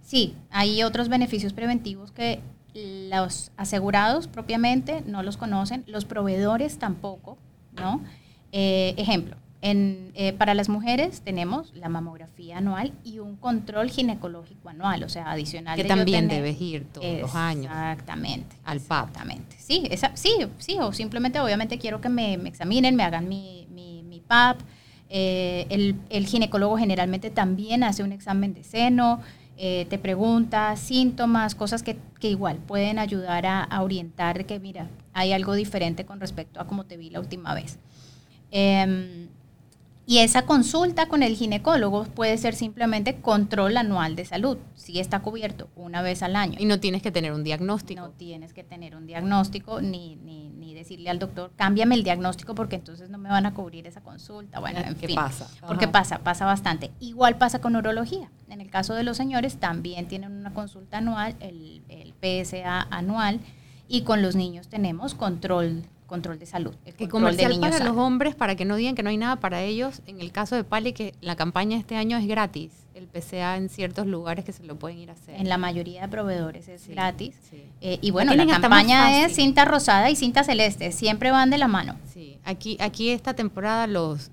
Sí, hay otros beneficios preventivos que los asegurados propiamente no los conocen, los proveedores tampoco, ¿no? Eh, ejemplo, en, eh, para las mujeres tenemos la mamografía anual y un control ginecológico anual, o sea, adicional. Que también debes ir todos los años. Exactamente. Al PAP. Exactamente. Sí, esa, sí, sí, o simplemente obviamente quiero que me, me examinen, me hagan mi PAP. Eh, el, el, ginecólogo generalmente también hace un examen de seno, eh, te pregunta síntomas, cosas que, que igual pueden ayudar a, a, orientar que, mira, hay algo diferente con respecto a cómo te vi la última vez. Eh, y esa consulta con el ginecólogo puede ser simplemente control anual de salud, si está cubierto una vez al año. Y no tienes que tener un diagnóstico. No tienes que tener un diagnóstico ni, ni, ni decirle al doctor, cámbiame el diagnóstico porque entonces no me van a cubrir esa consulta. Bueno, en ¿Qué fin. pasa? Porque pasa, pasa bastante. Igual pasa con urología. En el caso de los señores también tienen una consulta anual, el, el PSA anual, y con los niños tenemos control control de salud. El control comercial de niños para sanos. los hombres, para que no digan que no hay nada para ellos. En el caso de Pali, que la campaña este año es gratis. El PCA en ciertos lugares que se lo pueden ir a hacer. En la mayoría de proveedores es Sí, gratis. sí. Eh, y bueno, La campaña es cinta rosada y cinta celeste. Siempre van de la mano. Sí, aquí, aquí esta temporada los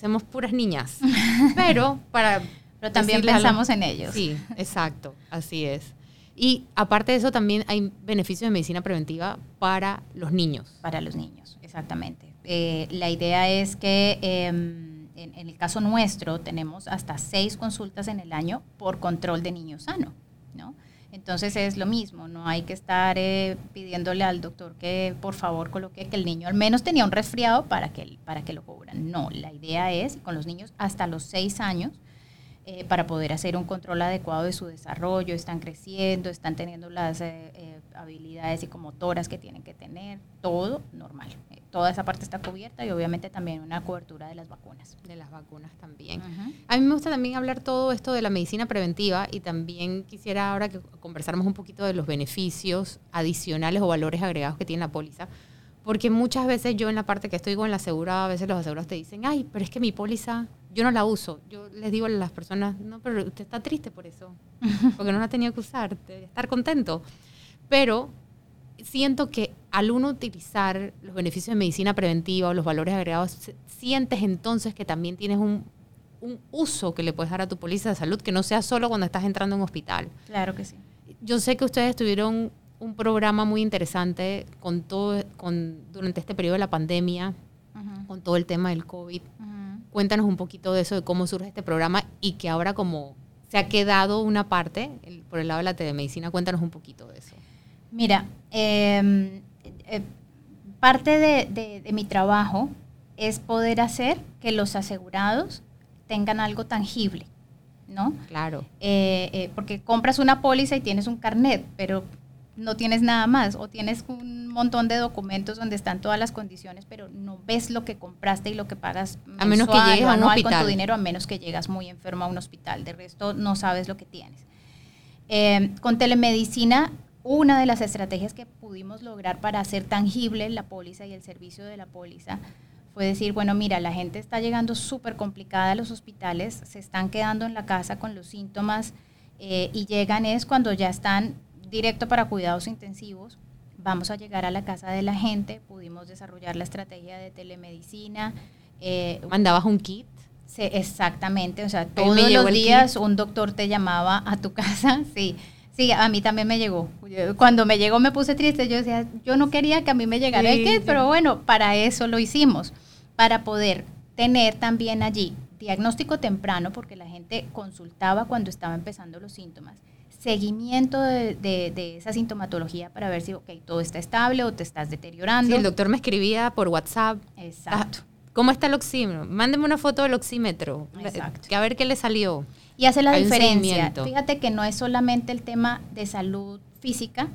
somos puras niñas. [LAUGHS] Pero para Pero también los- pensamos en ellos. Sí, exacto, así es. Y aparte de eso también hay beneficios de medicina preventiva para los niños. Para los niños, exactamente. Eh, la idea es que en, en el caso nuestro tenemos hasta seis consultas en el año por control de niño sano, ¿no? Entonces es lo mismo, no hay que estar eh, pidiéndole al doctor que por favor coloque que el niño al menos tenía un resfriado para que, para que lo cubran. No, la idea es con los niños hasta los seis años eh, para poder hacer un control adecuado de su desarrollo, están creciendo, están teniendo las eh, eh, habilidades psicomotoras que tienen que tener, todo normal. Eh, toda esa parte está cubierta y obviamente también una cobertura de las vacunas. De las vacunas también. Ujú. A mí me gusta también hablar todo esto de la medicina preventiva y también quisiera ahora que conversáramos un poquito de los beneficios adicionales o valores agregados que tiene la póliza. Porque muchas veces yo en la parte que estoy con la asegurada, a veces los asegurados te dicen, ay, pero es que mi póliza, yo no la uso. Yo les digo a las personas, no, pero usted está triste por eso, [LAUGHS] porque no la ha tenido que usar, debe estar contento. Pero siento que al uno utilizar los beneficios de medicina preventiva o los valores agregados, sientes entonces que también tienes un, un uso que le puedes dar a tu póliza de salud, que no sea solo cuando estás entrando a un hospital. Claro que sí. Yo sé que ustedes tuvieron un programa muy interesante con todo, con, durante este periodo de la pandemia, con todo el tema del COVID. Cuéntanos un poquito de eso, de cómo surge este programa y que ahora como se ha quedado una parte el- por el lado de la telemedicina, cuéntanos un poquito de eso. Mira, eh, eh, parte de, de- de mi trabajo es poder hacer que los asegurados tengan algo tangible, ¿no? Claro. Eh, eh, porque compras una póliza y tienes un carnet, pero no tienes nada más, o tienes un montón de documentos donde están todas las condiciones, pero no ves lo que compraste y lo que pagas A menos que llegues a un anual con hospital. tu dinero, a menos que llegas muy enfermo a un hospital. De resto, no sabes lo que tienes. Eh, con telemedicina, una de las estrategias que pudimos lograr para hacer tangible la póliza y el servicio de la póliza fue decir, bueno, mira, la gente está llegando súper complicada a los hospitales, se están quedando en la casa con los síntomas eh, y llegan es cuando ya están directo para cuidados intensivos. Vamos a llegar a la casa de la gente, pudimos desarrollar la estrategia de telemedicina. eh, Mandabas un kit. Sí, exactamente, o sea, todos los días un doctor te llamaba a tu [LAUGHS] casa, sí. Sí, a mí también me llegó. Cuando me llegó me puse triste, yo decía, yo no quería que a mí me llegara Sí, el kit, sí. pero bueno, para eso lo hicimos, para poder tener también allí diagnóstico temprano, porque la gente consultaba cuando estaba empezando los síntomas, seguimiento de, de- de esa sintomatología para ver si, ok, todo está estable o te estás deteriorando. Sí, el doctor me escribía por WhatsApp. Exacto. Ah, ¿Cómo está el oxímetro? Mándeme una foto del oxímetro. Exacto. Que a ver qué le salió. Y hace la Hay diferencia. Fíjate que no es solamente el tema de salud física,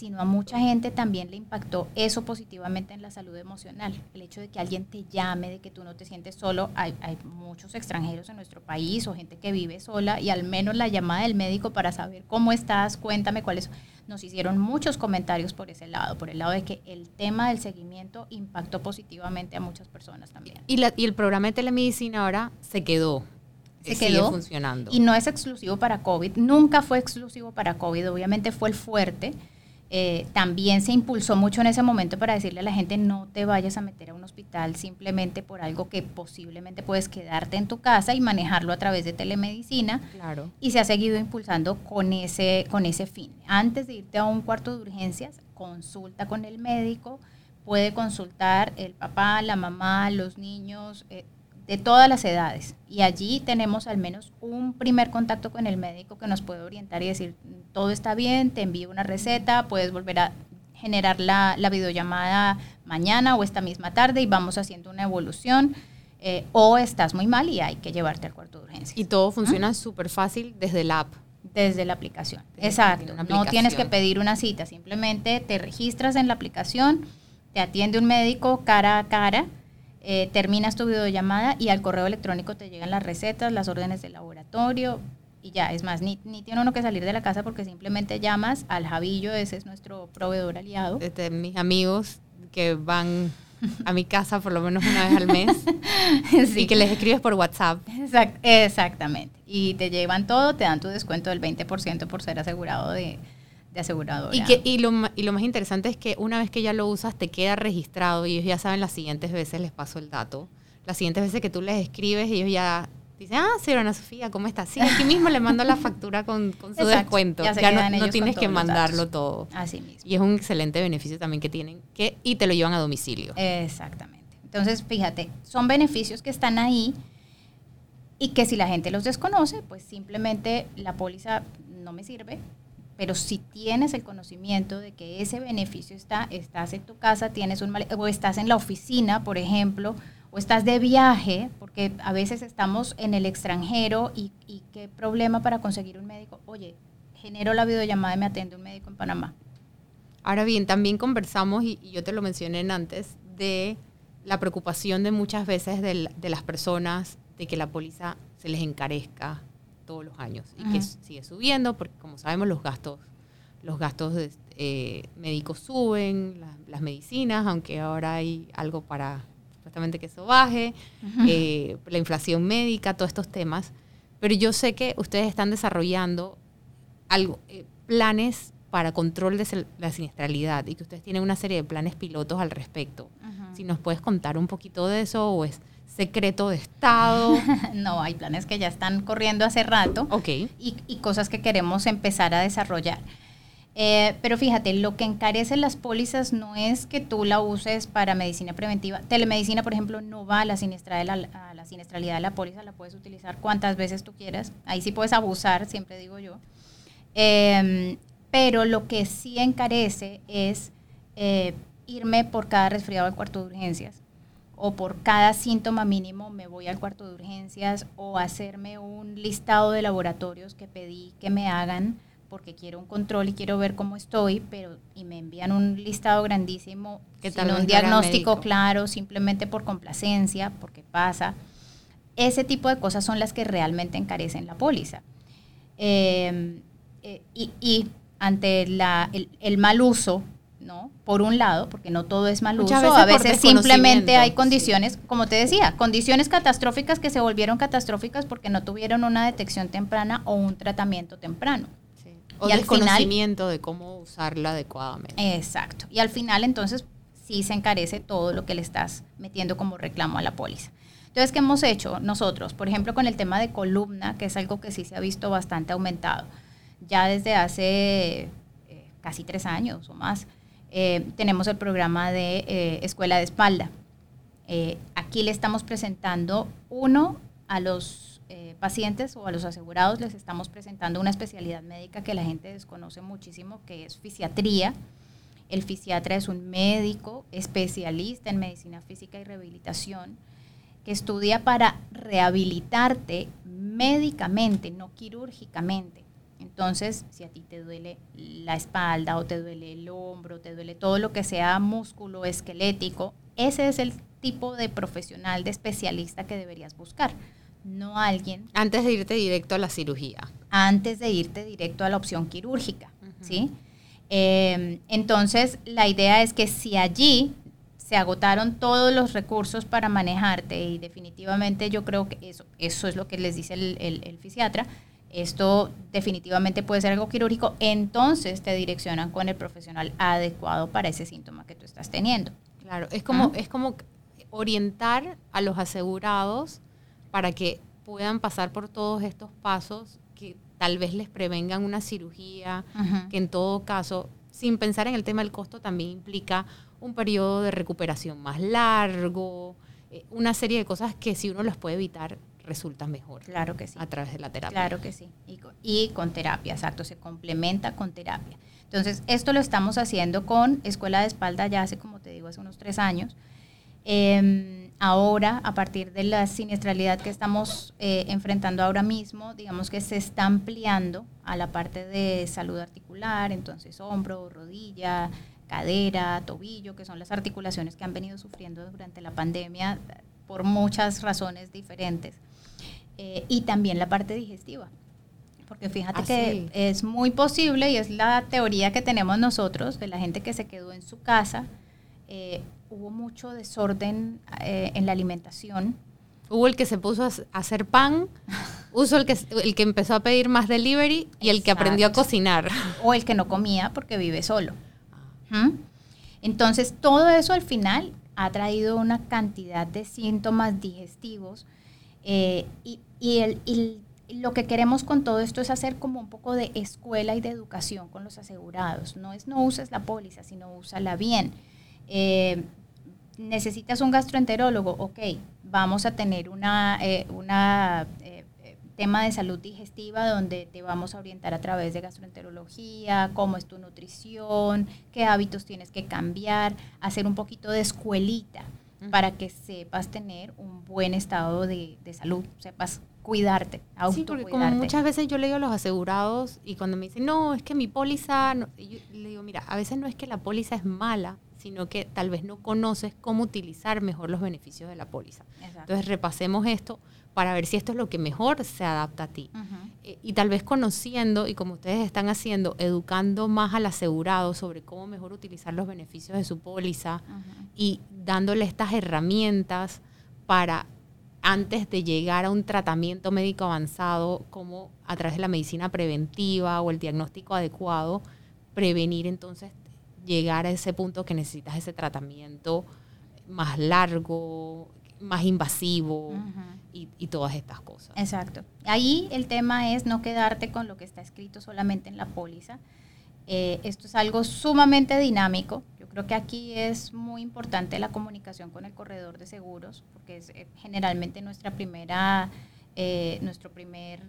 sino a mucha gente también le impactó eso positivamente en la salud emocional. El hecho de que alguien te llame, de que tú no te sientes solo. Hay, hay muchos extranjeros en nuestro país o gente que vive sola y al menos la llamada del médico para saber cómo estás, cuéntame cuáles. Nos hicieron muchos comentarios por ese lado, por el lado de que el tema del seguimiento impactó positivamente a muchas personas también. Y, la- y el programa de telemedicina ahora se quedó. Se Eh, sigue quedó funcionando. Y no es exclusivo para COVID, nunca fue exclusivo para COVID, obviamente fue el fuerte. Eh, también se impulsó mucho en ese momento para decirle a la gente no te vayas a meter a un hospital simplemente por algo que posiblemente puedes quedarte en tu casa y manejarlo a través de telemedicina Claro. y se ha seguido impulsando con ese, con ese fin. Antes de irte a un cuarto de urgencias, consulta con el médico, puede consultar el papá, la mamá, los niños, eh, de todas las edades. Y allí tenemos al menos un primer contacto con el médico que nos puede orientar y decir, todo está bien, te envío una receta, puedes volver a generar la, la videollamada mañana o esta misma tarde y vamos haciendo una evolución. eh, o estás muy mal y hay que llevarte al cuarto de urgencias Y todo funciona súper fácil desde el app. desde la aplicación. Desde Exacto. No tienes que pedir una cita, simplemente te registras en la aplicación, te atiende un médico cara a cara, eh, terminas tu videollamada y al correo electrónico te llegan las recetas, las órdenes del laboratorio y ya. Es más, ni, ni tiene uno que salir de la casa porque simplemente llamas al Javillo, ese es nuestro proveedor aliado. Este, mis amigos que van a mi casa por lo menos una vez al mes [LAUGHS] Sí. y que les escribes por WhatsApp. Exact- exactamente. Y te llevan todo, te dan tu descuento del 20% por ser asegurado de, de aseguradora. Y, que, y, lo, y lo más interesante es que una vez que ya lo usas, te queda registrado y ellos ya saben las siguientes veces, les paso el dato, las siguientes veces que tú les escribes, ellos ya dicen, ah, sí, Ana Sofía, ¿cómo estás? Sí, aquí mismo le mando la factura con, con su Exacto, descuento. ya Ya, no, no tienes que mandarlo todo. Así mismo. Y es un excelente beneficio también que tienen que y te lo llevan a domicilio. Exactamente. Entonces, fíjate, son beneficios que están ahí y que si la gente los desconoce, pues simplemente la póliza no me sirve. Pero si tienes el conocimiento de que ese beneficio está, estás en tu casa, tienes un o estás en la oficina, por ejemplo, o estás de viaje, porque a veces estamos en el extranjero y, y qué problema para conseguir un médico. Oye, genero la videollamada y me atiende un médico en Panamá. Ahora bien, también conversamos, y, yo te lo mencioné en antes, de la preocupación de muchas veces del- de, las personas de que la póliza se les encarezca todos los años y que sigue subiendo, porque como sabemos los gastos, los gastos de- eh, médicos suben, la- las medicinas, aunque ahora hay algo para supuestamente que eso baje, eh, la inflación médica, todos estos temas. Pero yo sé que ustedes están desarrollando algo, eh, planes para control de la siniestralidad y que ustedes tienen una serie de planes pilotos al respecto. Si nos puedes contar un poquito de eso o es secreto de Estado. [LAUGHS] No, hay planes que ya están corriendo hace rato. ok. y, y cosas que queremos empezar a desarrollar. Eh, pero fíjate, lo que encarece las pólizas no es que tú la uses para medicina preventiva. Telemedicina, por ejemplo, no va a la, de la, a la siniestralidad de la póliza, la puedes utilizar cuantas veces tú quieras. Ahí sí puedes abusar, siempre digo yo. Eh, pero lo que sí encarece es eh, irme por cada resfriado al cuarto de urgencias o por cada síntoma mínimo me voy al cuarto de urgencias o hacerme un listado de laboratorios que pedí que me hagan porque quiero un control y quiero ver cómo estoy, pero y me envían un listado grandísimo Que sin un diagnóstico claro, simplemente por complacencia, porque pasa. Ese tipo de cosas son las que realmente encarecen la póliza. Eh, eh, y, y ante la, el, el mal uso, ¿no? Por un lado, porque no todo es mal uso, veces a veces simplemente hay condiciones, como te decía, condiciones catastróficas que se volvieron catastróficas porque no tuvieron una detección temprana o un tratamiento temprano. Sí. O Y final- desconocimiento de cómo usarla adecuadamente. Exacto. Y al final, entonces, sí se encarece todo lo que le estás metiendo como reclamo a la póliza. Entonces, ¿qué hemos hecho nosotros? Por ejemplo, con el tema de columna, que es algo que sí se ha visto bastante aumentado. Ya desde hace eh, casi tres años o más, eh, tenemos el programa de eh, Escuela de Espalda. Eh, aquí le estamos presentando, uno, a los pacientes o a los asegurados les estamos presentando una especialidad médica que la gente desconoce muchísimo, que es fisiatría. El fisiatra es un médico especialista en medicina física y rehabilitación que estudia para rehabilitarte médicamente, no quirúrgicamente. Entonces, si a ti te duele la espalda o te duele el hombro, te duele todo lo que sea músculo esquelético, ese es el tipo de profesional, de especialista que deberías buscar, no alguien. Antes de irte directo a la cirugía. Antes de irte directo a la opción quirúrgica, ¿sí? Em, entonces, la idea es que si allí se agotaron todos los recursos para manejarte y definitivamente yo creo que eso, eso es lo que les dice el, el, fisiatra, esto definitivamente puede ser algo quirúrgico, entonces te direccionan con el profesional adecuado para ese síntoma que tú estás teniendo. Claro, es como, es como orientar a los asegurados para que puedan pasar por todos estos pasos que tal vez les prevengan una cirugía, que en todo caso, sin pensar en el tema del costo, también implica un periodo de recuperación más largo, eh, una serie de cosas que si uno las puede evitar, resulta mejor. Claro que sí. A través de la terapia. Claro que sí. Y con, y con terapia, exacto, se complementa con terapia. Entonces, esto lo estamos haciendo con Escuela de Espalda ya hace, como te digo, hace unos tres años. Em, ahora, a partir de la siniestralidad que estamos eh, enfrentando ahora mismo, digamos que se está ampliando a la parte de salud articular, entonces hombro, rodilla, cadera, tobillo, que son las articulaciones que han venido sufriendo durante la pandemia por muchas razones diferentes. Eh, y también la parte digestiva. Porque fíjate que es muy posible y es la teoría que tenemos nosotros de la gente que se quedó en su casa. Eh, hubo mucho desorden eh, en la alimentación. Hubo el que se puso a hacer pan, [LAUGHS] hubo el que, el que empezó a pedir más delivery y el que aprendió a cocinar. O el que no comía porque vive solo. ¿Mm? Entonces, todo eso al final ha traído una cantidad de síntomas digestivos eh, y, el, lo que queremos con todo esto es hacer como un poco de escuela y de educación con los asegurados. No es no uses la póliza, sino úsala bien. Eh, necesitas un gastroenterólogo, ok, vamos a tener una, eh, una eh, tema de salud digestiva donde te vamos a orientar a través de gastroenterología, cómo es tu nutrición, qué hábitos tienes que cambiar, hacer un poquito de escuelita para que sepas tener un buen estado de, de salud, sepas cuidarte, Sí, porque como muchas veces yo le digo a los asegurados y cuando me dicen, no, es que mi póliza, yo le digo, mira, a veces no es que la póliza es mala, sino que tal vez no conoces cómo utilizar mejor los beneficios de la póliza. Entonces repasemos esto para ver si esto es lo que mejor se adapta a ti. Eh, y tal vez conociendo, y como ustedes están haciendo, educando más al asegurado sobre cómo mejor utilizar los beneficios de su póliza y dándole estas herramientas para antes de llegar a un tratamiento médico avanzado, como a través de la medicina preventiva o el diagnóstico adecuado, prevenir entonces llegar a ese punto que necesitas ese tratamiento más largo, más invasivo y, todas estas cosas. Exacto. Ahí el tema es no quedarte con lo que está escrito solamente en la póliza. Eh, esto es algo sumamente dinámico. Yo creo que aquí es muy importante la comunicación con el corredor de seguros, porque es eh, generalmente nuestra primera eh, nuestro primer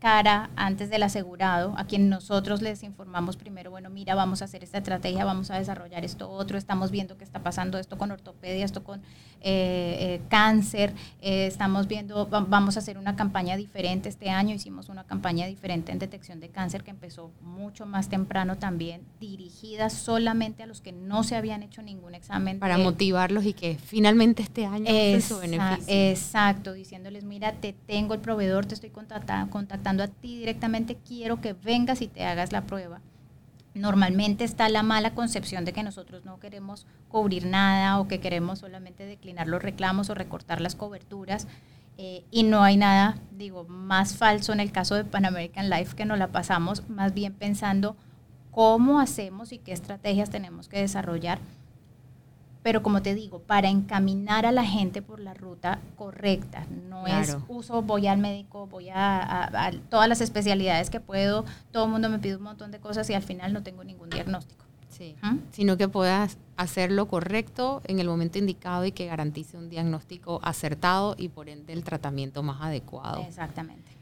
cara antes del asegurado, a quien nosotros les informamos primero, bueno, mira, vamos a hacer esta estrategia, vamos a desarrollar esto otro, estamos viendo que está pasando esto con ortopedia, esto con eh, eh, cáncer, estamos viendo, vamos a hacer una campaña diferente este año, hicimos una campaña diferente en detección de cáncer que empezó mucho más temprano también, dirigida solamente a los que no se habían hecho ningún examen. Para motivarlos y que finalmente este año es su beneficio. Exacto, diciéndoles, mira, te tengo el proveedor, te estoy contactando a ti directamente, quiero que vengas y te hagas la prueba. Normalmente está la mala concepción de que nosotros no queremos cubrir nada o que queremos solamente declinar los reclamos o recortar las coberturas. Eh, y no hay nada, digo, más falso en el caso de Pan American Life que nos la pasamos más bien pensando cómo hacemos y qué estrategias tenemos que desarrollar pero como te digo, para encaminar a la gente por la ruta correcta. No es uso, voy al médico, voy a, todas las especialidades que puedo, todo el mundo me pide un montón de cosas y al final no tengo ningún diagnóstico. Sí. ¿Mm? Sino que puedas hacer lo correcto en el momento indicado y que garantice un diagnóstico acertado y por ende el tratamiento más adecuado. Exactamente.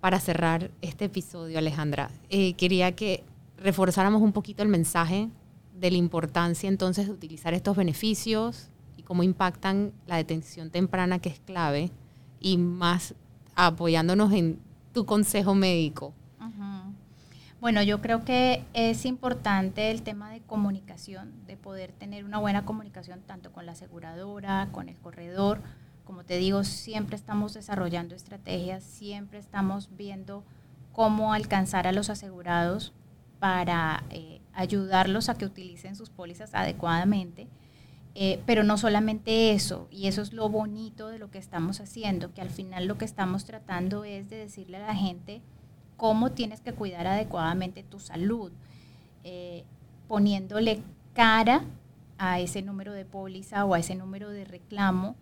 Para cerrar este episodio, Alejandra, eh, quería que reforzáramos un poquito el mensaje de la importancia entonces de utilizar estos beneficios y cómo impactan la detención temprana, que es clave, y más apoyándonos en tu consejo médico. Bueno, yo creo que es importante el tema de comunicación, de poder tener una buena comunicación tanto con la aseguradora, con el corredor. Como te digo, siempre estamos desarrollando estrategias, siempre estamos viendo cómo alcanzar a los asegurados para eh, ayudarlos a que utilicen sus pólizas adecuadamente. Eh, pero no solamente eso, y eso es lo bonito de lo que estamos haciendo, que al final lo que estamos tratando es de decirle a la gente cómo tienes que cuidar adecuadamente tu salud, eh, poniéndole cara a ese número de póliza o a ese número de reclamo,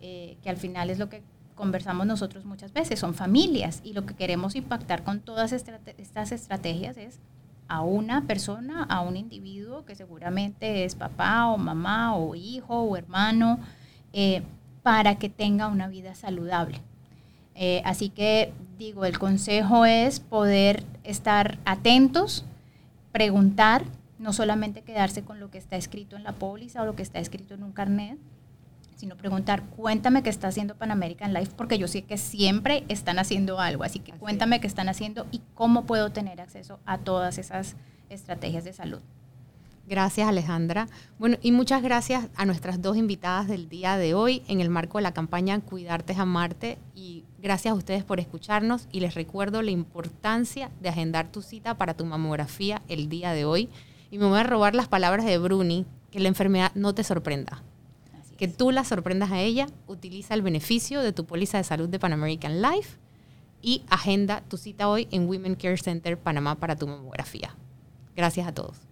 eh, que al final es lo que conversamos nosotros muchas veces, son familias, y lo que queremos impactar con todas estas estrategias es a una persona, a un individuo que seguramente es papá o mamá o hijo o hermano, eh, para que tenga una vida saludable. Eh, así que digo, el consejo es poder estar atentos, preguntar, no solamente quedarse con lo que está escrito en la póliza o lo que está escrito en un carnet, sino preguntar, cuéntame qué está haciendo Pan American Life, porque yo sé que siempre están haciendo algo, así que Así cuéntame qué están haciendo y cómo puedo tener acceso a todas esas estrategias de salud. Gracias, Alejandra. Bueno, y muchas gracias a nuestras dos invitadas del día de hoy en el marco de la campaña Cuidarte es Amarte. Y gracias a ustedes por escucharnos. Y les recuerdo la importancia de agendar tu cita para tu mamografía el día de hoy. Y me voy a robar las palabras de Bruni, que la enfermedad no te sorprenda. Que tú la sorprendas a ella, utiliza el beneficio de tu póliza de salud de Pan American Life y agenda tu cita hoy en Women Care Center Panamá para tu mamografía. Gracias a todos.